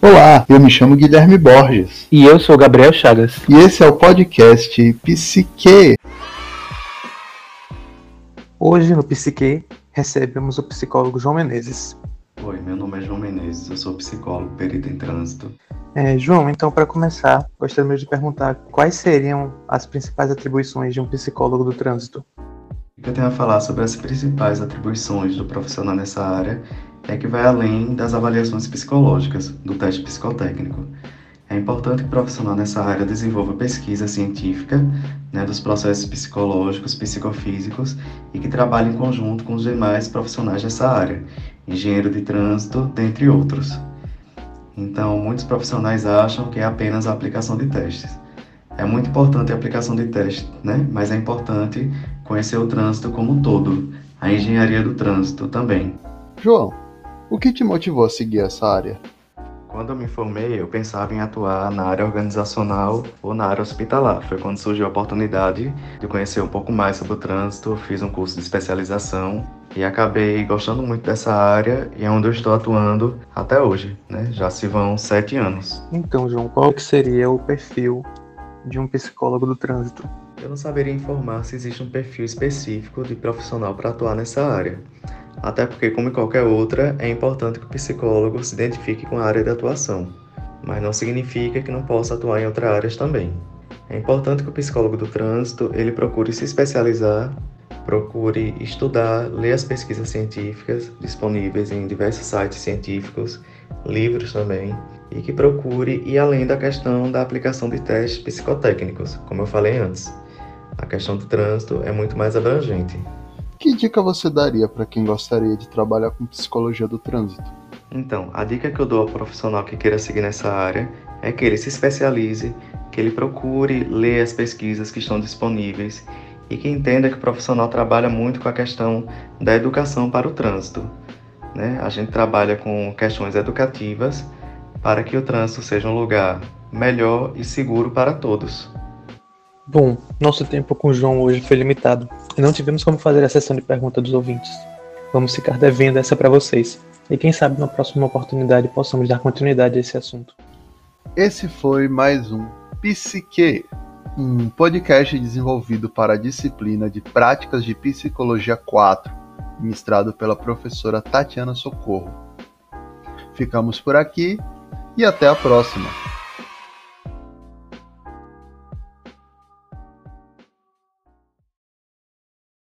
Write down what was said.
Olá, eu me chamo Guilherme Borges. E eu sou Gabriel Chagas. E esse é o podcast Psique. Hoje no Psique recebemos o psicólogo João Menezes. Oi, meu nome é João Menezes, eu sou psicólogo, perito em trânsito. É, João, então para começar, gostaria de perguntar quais seriam as principais atribuições de um psicólogo do trânsito? O que eu tenho a falar sobre as principais atribuições do profissional nessa área é que vai além das avaliações psicológicas, do teste psicotécnico. É importante que o profissional nessa área desenvolva pesquisa científica né, dos processos psicológicos, psicofísicos e que trabalhe em conjunto com os demais profissionais dessa área, engenheiro de trânsito, dentre outros. Então, muitos profissionais acham que é apenas a aplicação de testes. É muito importante a aplicação de testes, né? mas é importante conhecer o trânsito como um todo, a engenharia do trânsito também. João, o que te motivou a seguir essa área? Quando eu me formei, eu pensava em atuar na área organizacional ou na área hospitalar. Foi quando surgiu a oportunidade de conhecer um pouco mais sobre o trânsito, fiz um curso de especialização e acabei gostando muito dessa área e é onde eu estou atuando até hoje, né? Já se vão sete anos. Então, João, qual que seria o perfil de um psicólogo do trânsito? Eu não saberia informar se existe um perfil específico de profissional para atuar nessa área. Até porque, como em qualquer outra, é importante que o psicólogo se identifique com a área de atuação, mas não significa que não possa atuar em outras áreas também. É importante que o psicólogo do trânsito ele procure se especializar, procure estudar, ler as pesquisas científicas disponíveis em diversos sites científicos, livros também, e que procure ir além da questão da aplicação de testes psicotécnicos, como eu falei antes. A questão do trânsito é muito mais abrangente. Que dica você daria para quem gostaria de trabalhar com psicologia do trânsito? Então, a dica que eu dou ao profissional que queira seguir nessa área é que ele se especialize, que ele procure ler as pesquisas que estão disponíveis e que entenda que o profissional trabalha muito com a questão da educação para o trânsito. Né? A gente trabalha com questões educativas para que o trânsito seja um lugar melhor e seguro para todos. Bom, nosso tempo com o João hoje foi limitado e não tivemos como fazer a sessão de perguntas dos ouvintes. Vamos ficar devendo essa para vocês. E quem sabe na próxima oportunidade possamos dar continuidade a esse assunto. Esse foi mais um Psique, um podcast desenvolvido para a disciplina de Práticas de Psicologia 4, ministrado pela professora Tatiana Socorro. Ficamos por aqui e até a próxima!